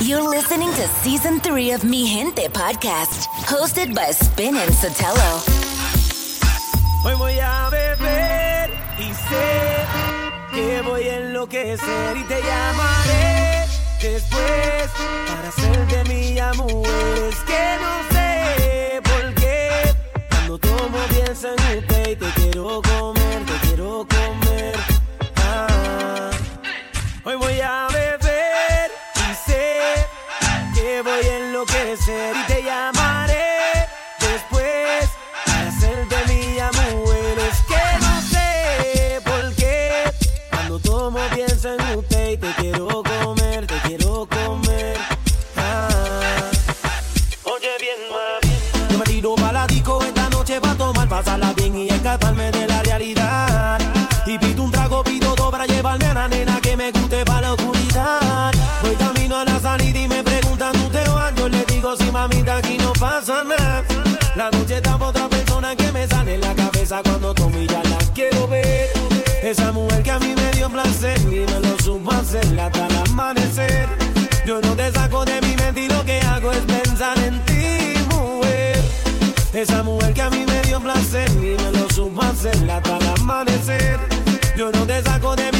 You're listening to season three of Mi Gente podcast, hosted by Spin and Sotelo. Hoy voy a beber y sé que voy a enloquecer y te llamaré después para hacer de mi amor. Es que no sé por qué cuando tomo pienso en usted y te quiero comer, te quiero comer. Ah, hoy voy a voy a enloquecer y te llamo. pasa nada. La noche está por otra persona que me sale en la cabeza cuando tú ya la quiero ver. Esa mujer que a mí me dio placer y me lo supo hacer hasta el amanecer. Yo no te saco de mi mente y lo que hago es pensar en ti, mujer. Esa mujer que a mí me dio placer y me lo supo hacer hasta el amanecer. Yo no te saco de mi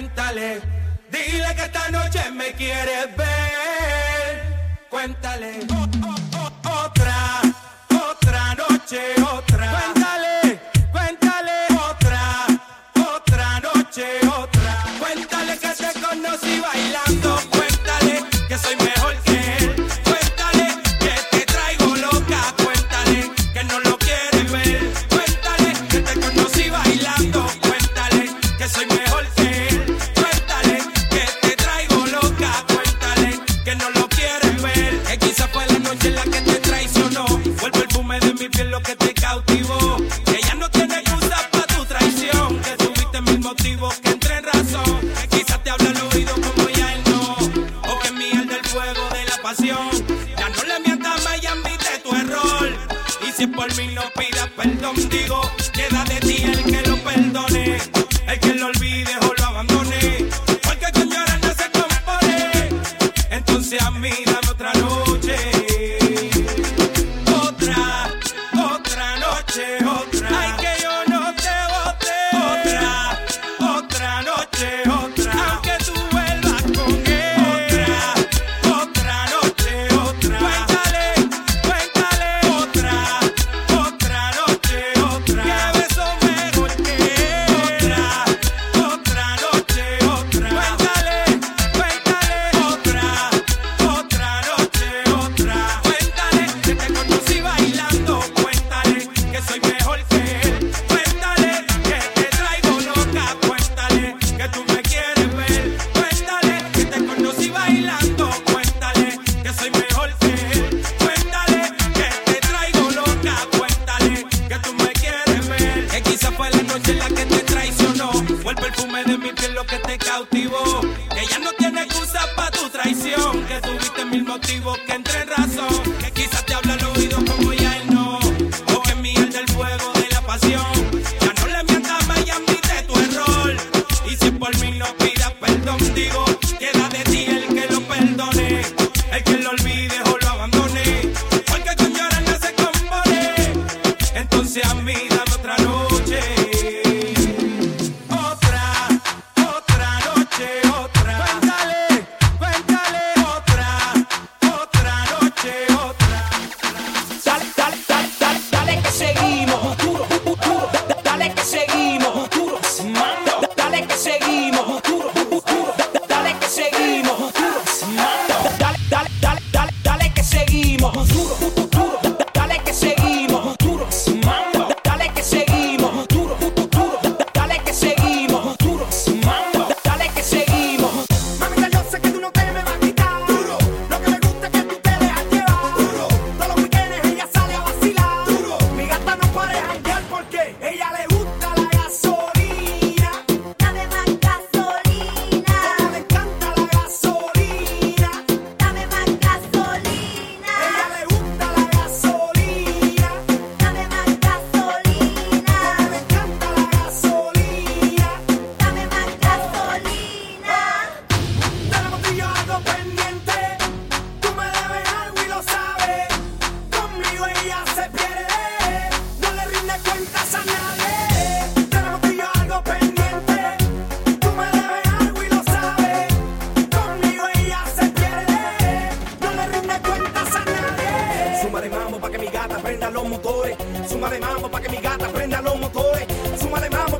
Cuéntale, dile que esta noche me quieres ver. Cuéntale, oh, oh, otra, otra noche, otra. Cuéntale. prenda los motores. Suma de mambo para que mi gata prenda los motores. Suma de mambo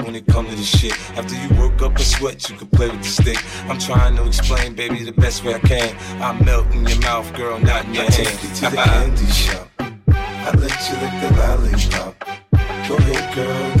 when it comes to this shit. After you work up a sweat, you can play with the stick. I'm trying to explain, baby, the best way I can. I melt in your mouth, girl, not in your I hand. take you to the candy shop. I let you lick the lollipop. Go ahead, girl,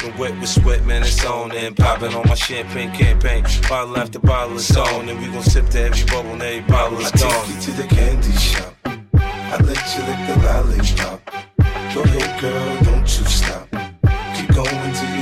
Dripping wet with sweat, man, it's on and popping on my champagne campaign. Bottle after bottle is on, and we gon' sip to every bubble and every bottle is I take you to the candy shop. I let you lick the lollipop. Go ahead, girl, don't you stop. Keep going till you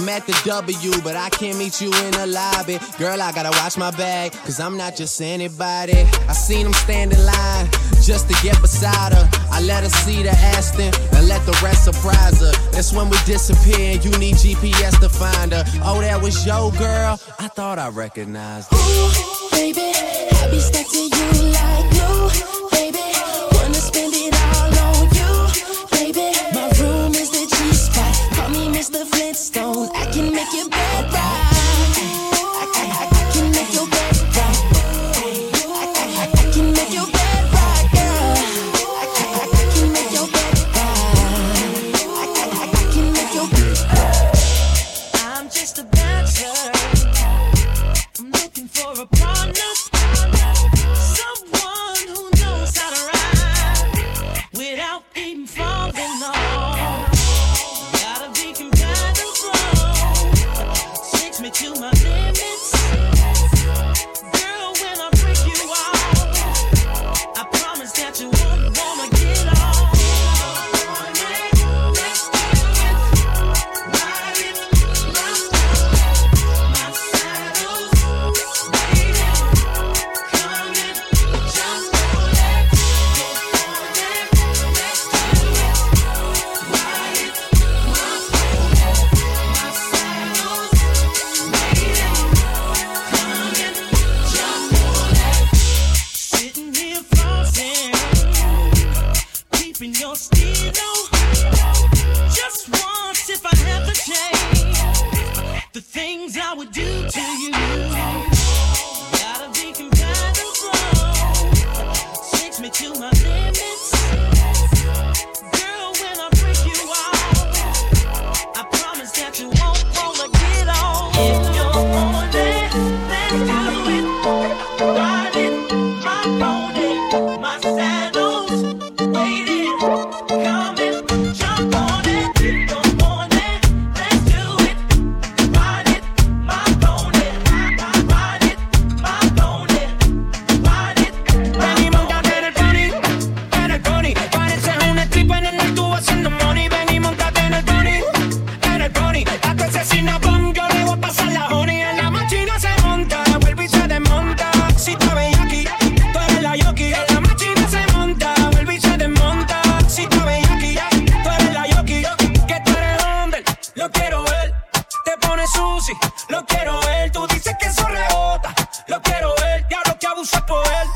I'm at the W, but I can't meet you in the lobby. Girl, I gotta watch my bag, cause I'm not just anybody. I seen them stand in line just to get beside her. I let her see the Aston and let the rest surprise her. That's when we disappear and you need GPS to find her. Oh, that was your girl? I thought I recognized her. Ooh, baby, I be stuck to you like glue, baby. Wanna spend it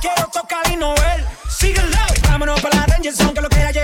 Quiero tocar y no él. Síguelo. Vámonos para la Danger Zone, que lo que hay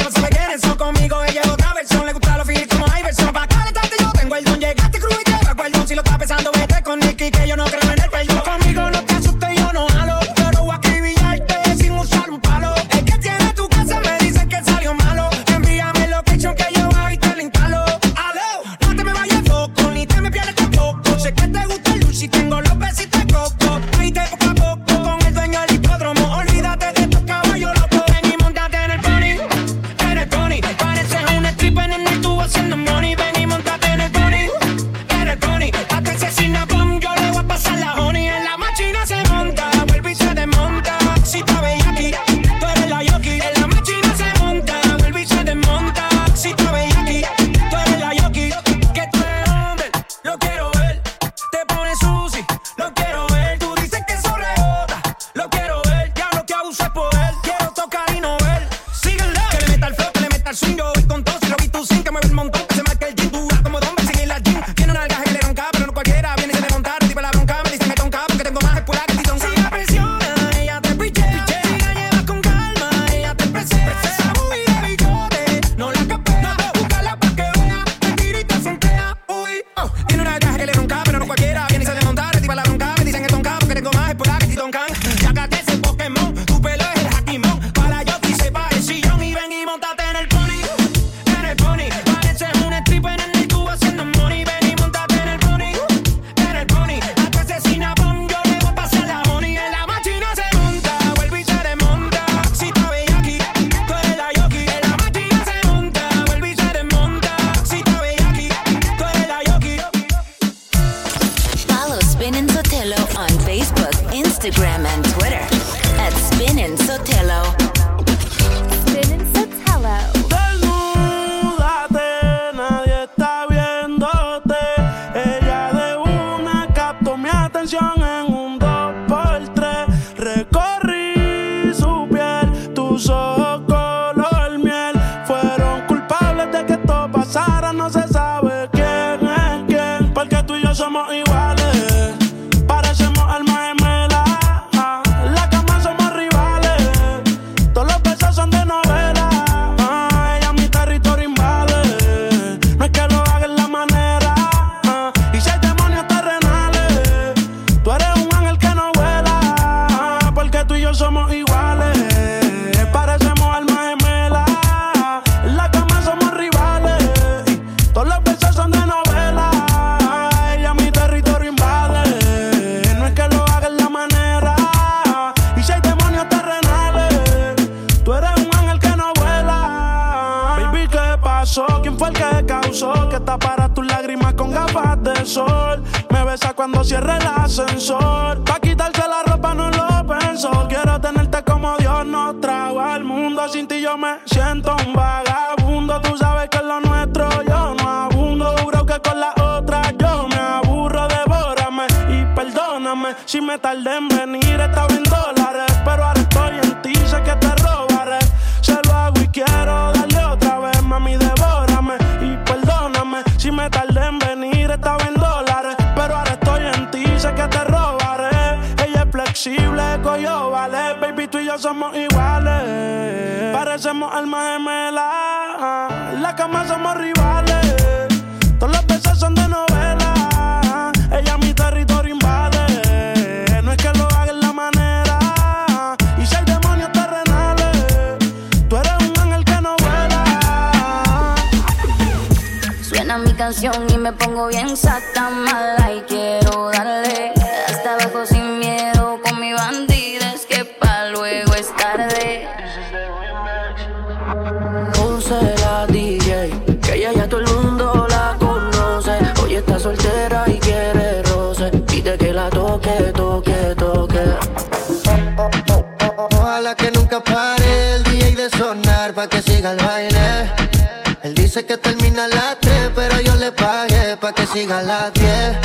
Baby, tú y yo somos iguales. Parecemos almas gemelas. En la cama somos rivales. Todos los besos son de novela. Ella mi territorio invade. No es que lo haga en la manera. Y si hay demonios terrenales, tú eres un ángel que no vuela. Suena mi canción y me pongo bien sata mala y quiero darle pa' que siga el baile. Él dice que termina a las 3, pero yo le pagué pa' que siga a las 10.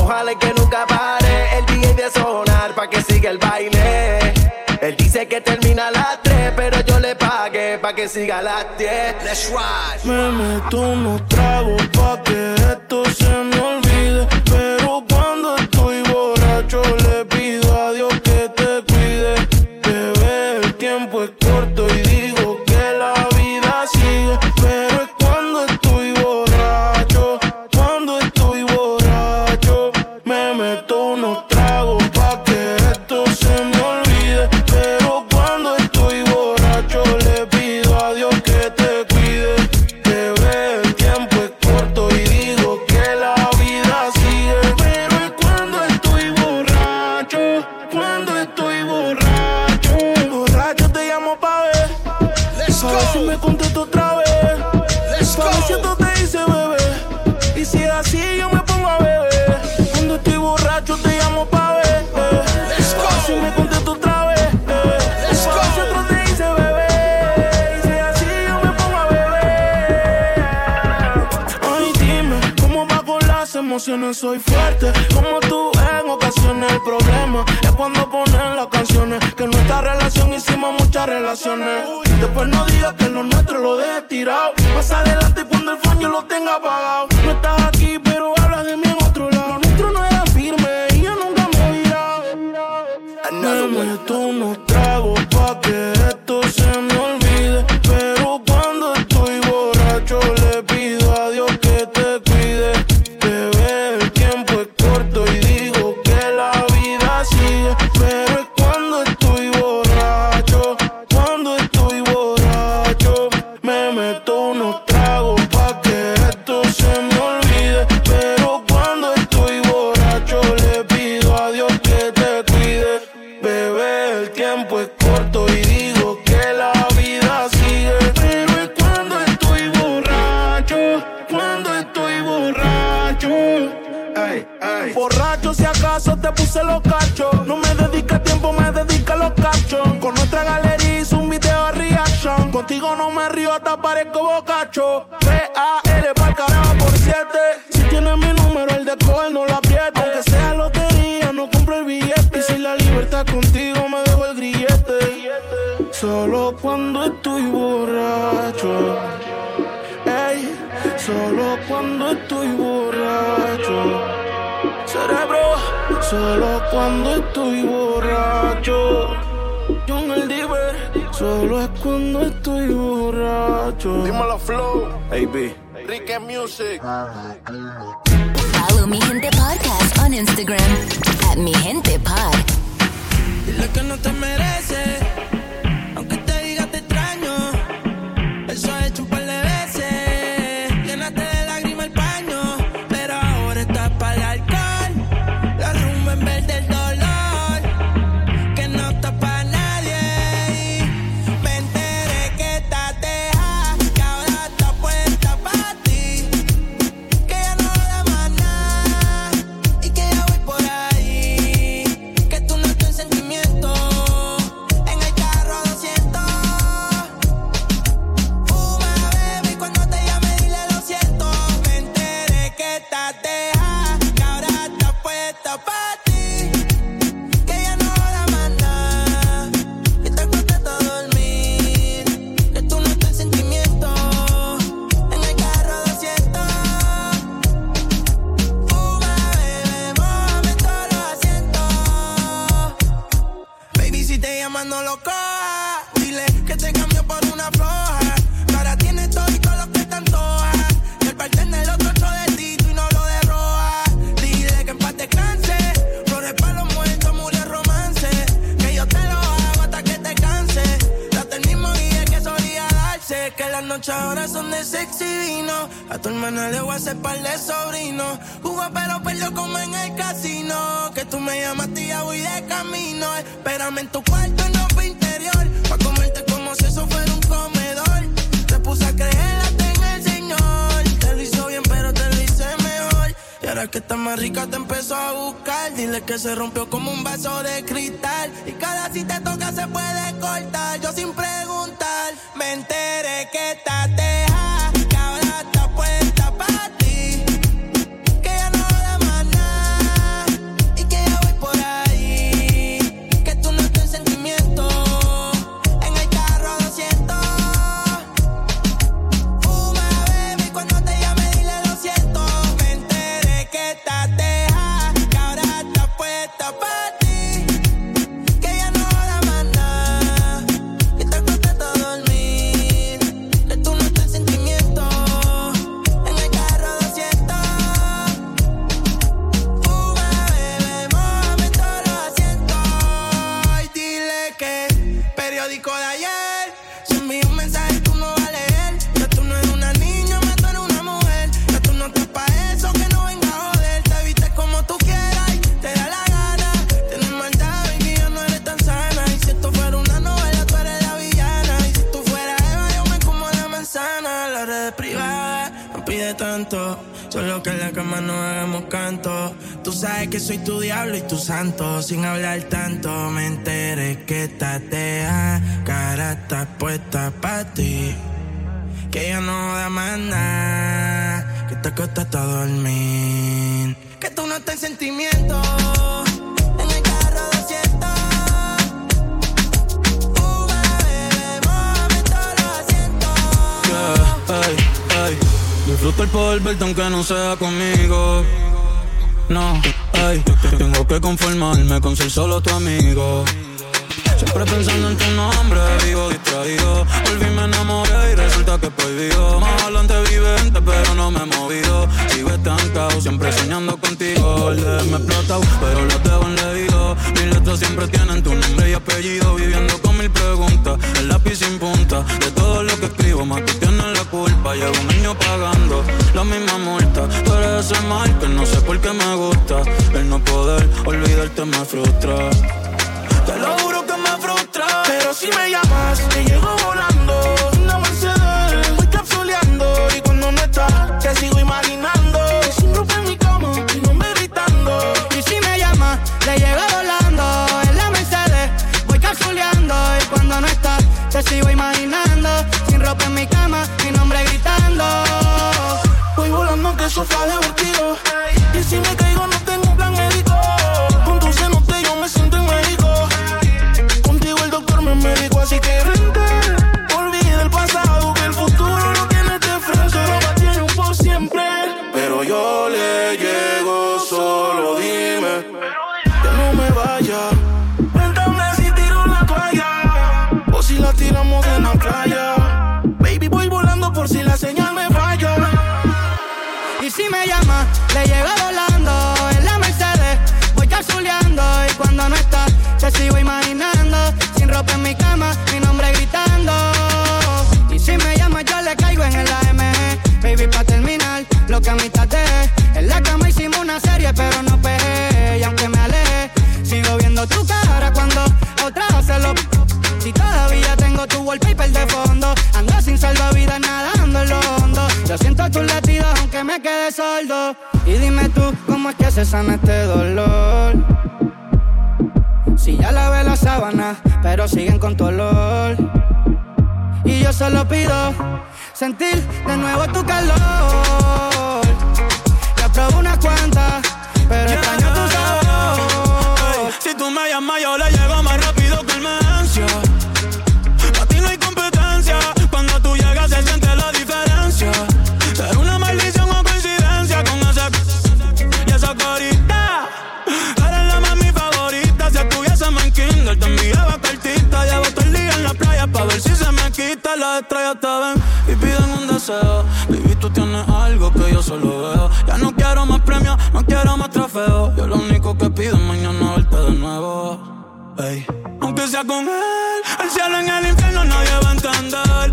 Ojalá que nunca pare el DJ de sonar pa' que siga el baile. Él dice que termina a las 3, pero yo le pagué pa' que siga a las 10. Let's ride. Me meto unos tragos pa' que esto se me olvide. Emociones? Soy fuerte, como tú en ocasiones. El problema es cuando ponen las canciones. Que en nuestra relación hicimos muchas relaciones. Después no digas que lo nuestro lo dejes tirado. Más adelante cuando el phone yo lo tenga apagado. No estás aquí, pero hablas de mí en otro lado. Lo nuestro no era firme y yo nunca me he virado. Me meto unos tragos pa' que Contigo no me río, hasta parezco bocacho. P-A-R pa'l carajo por siete. Si tienes mi número, el de coger no la apriete. Aunque sea lotería, no compro el billete. Y si la libertad contigo me dejo el grillete. Solo cuando estoy borracho. Ey, solo cuando estoy borracho. Cerebro, solo cuando estoy borracho. Cuando estoy borracho. Dímelo, Flow. AB. Rique Music. Follow Mi Gente Podcast on Instagram at Mi Gente Pod. Dile que no te merece, de cristal y cada si te toca se puede cortar. Yo sin preguntar santo, sin hablar tanto, me enteré que tatea, cara está puesta para ti, que ya no da más nada, que te acostaste a dormir, que tú no estás en sentimiento. Uh, Disfruto el poder verte aunque no sea conmigo. No. Tengo que conformarme con ser solo tu amigo. Siempre pensando en tu nombre, vivo distraído. Volví, me enamoré y resulta que perdido. Más adelante vivente, pero no me he movido. solo pido sentir de nuevo tu calor. Ya probé unas cuantas, pero yeah. extraño tus estrellas te ven y piden un deseo. Baby, tú tienes algo que yo solo veo. Ya no quiero más premios, no quiero más trofeos. Yo lo único que pido es mañana verte de nuevo. Aunque sea con él, el cielo en el infierno nadie va a entender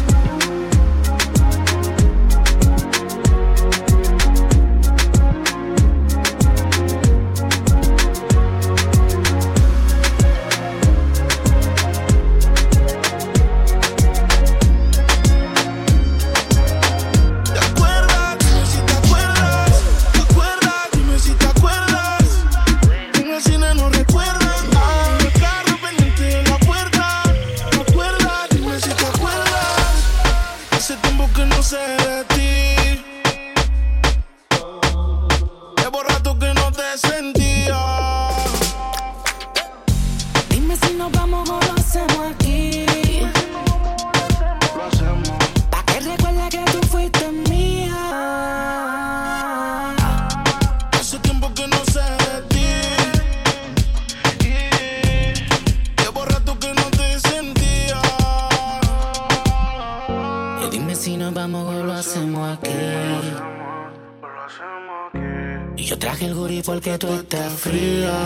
Guri porque tú estás fría.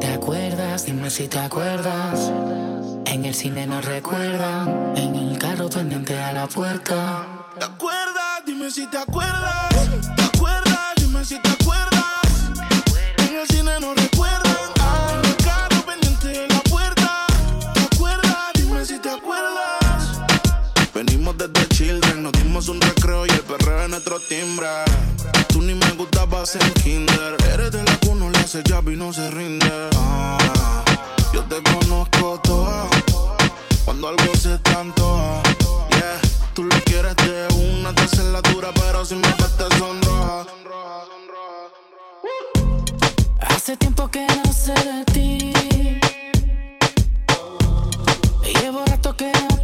¿Te acuerdas? Dime si te acuerdas. En el cine nos recuerdan. En el carro pendiente a la puerta. ¿Te acuerdas? Dime si te acuerdas. ¿Te acuerdas? Dime si te acuerdas. En el cine no recuerdan. Dimos un recreo y el perreo es nuestro timbre. Tú ni me gustabas en kinder. Eres de la uno le hace llave y no se rinde. Ah, yo te conozco toda. Cuando algo se tanto, yeah. Tú lo quieres de una, te dura, pero si me ves te sonroja. Hace tiempo que no sé de ti. Llevo rato que no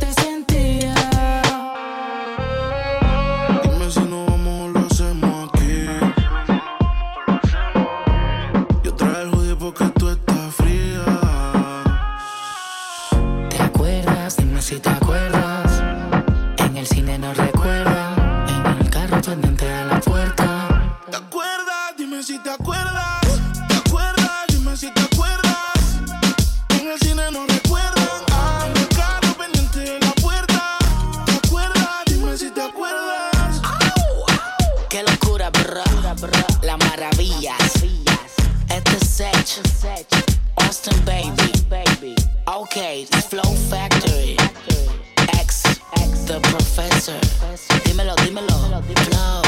Sech. Austin Baby. Ok, Flow Factory. X, The Professor. Dímelo, dímelo. Flow.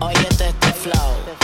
Oye, este flow.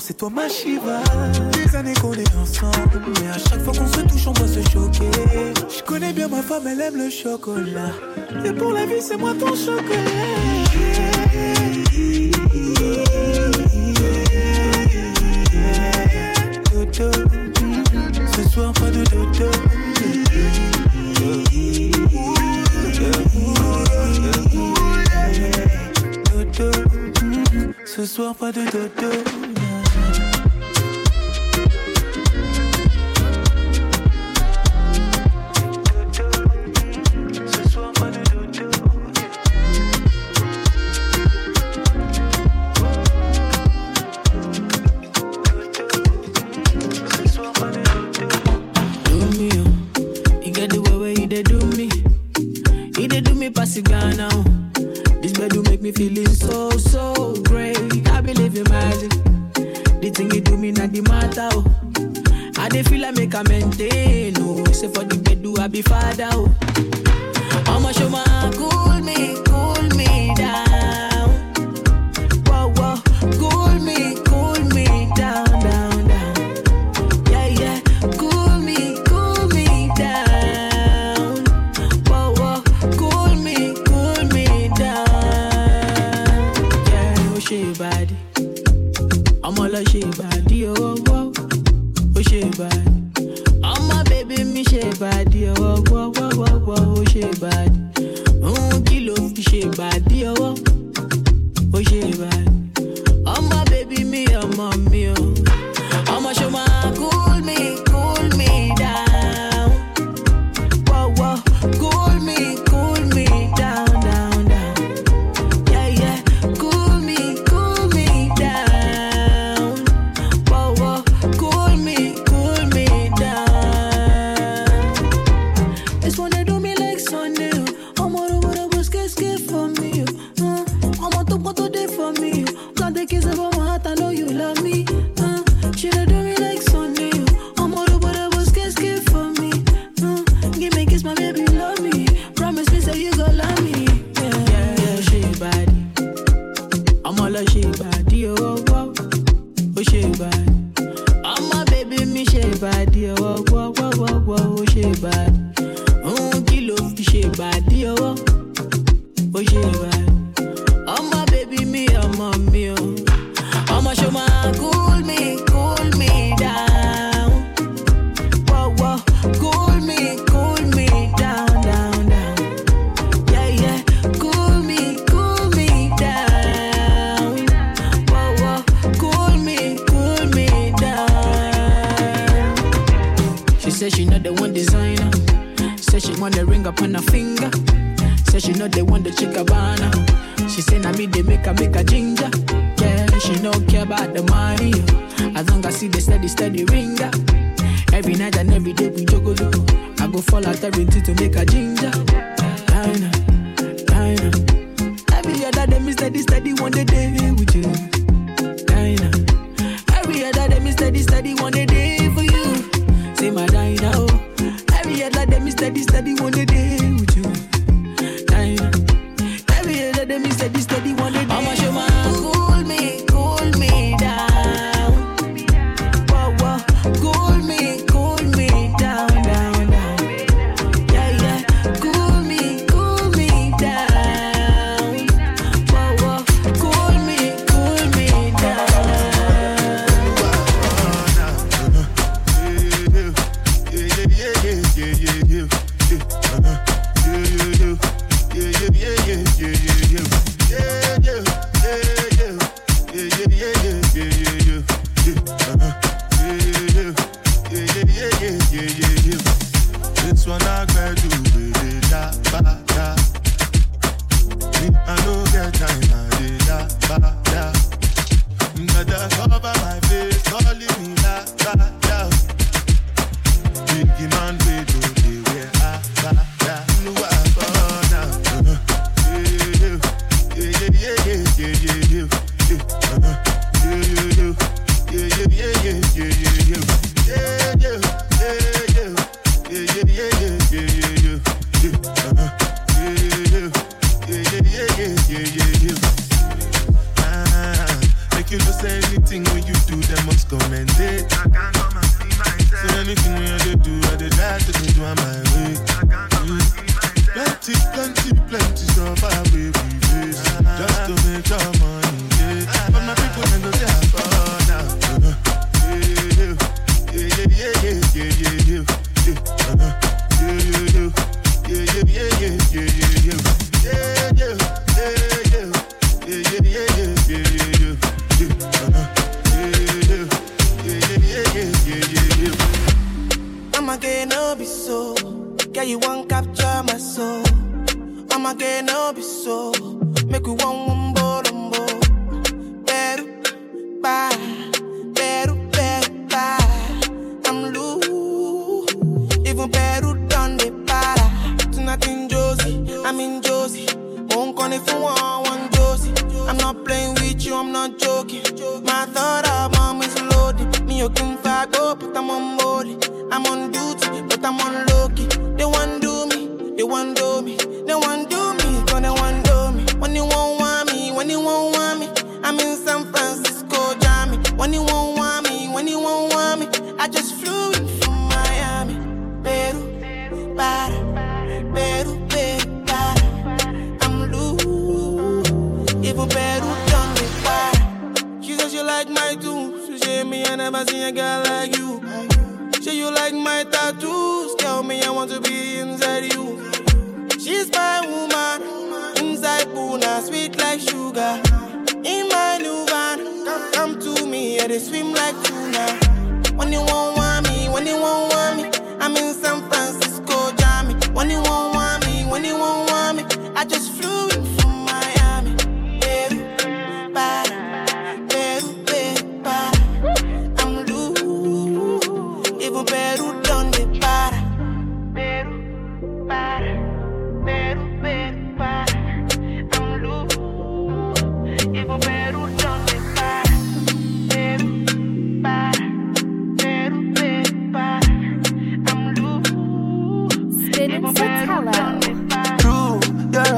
c'est toi ma Shiva. Des années qu'on est ensemble, mais à chaque fois qu'on se touche, on doit se choquer. Je connais bien ma femme, elle aime le chocolat. Et pour la vie, c'est moi ton chocolat. can maintain. Oh, say for the bed, do I be father? Oh. a girl like you. She you like my tattoos. Tell me I want to be inside you. She's my woman. Inside Puna, sweet like sugar. In my new van, come, come to me, yeah, they swim like tuna. When you won't want me, when you won't want me, I'm in San Francisco, Jammy. When you won't want me, when you won't want me, I just flew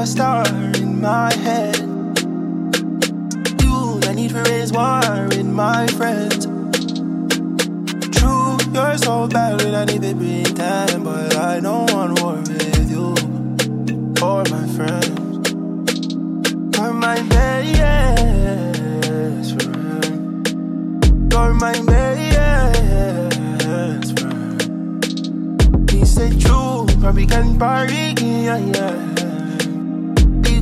star in my head. You, I need to raise war in my friends. True, you're so bad when I need to pretend, but I don't want war with you or my friends. You're my best friend. You're my best friend. He said true, probably can party, yeah, yeah.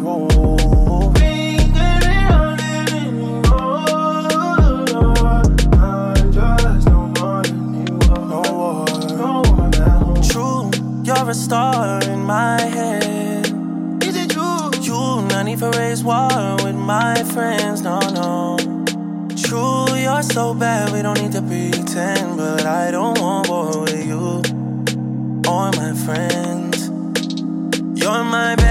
True, you're a star in my head. Is it true? You, not need for raise war with my friends. No, no. True, you're so bad, we don't need to pretend. But I don't want war with you or my friends. You're my best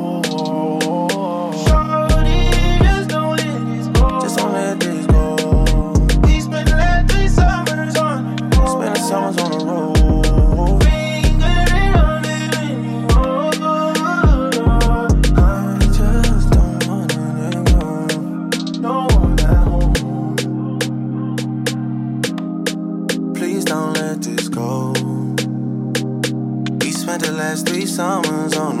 No one at home. Please don't let this go. We spent the last three summers on the road.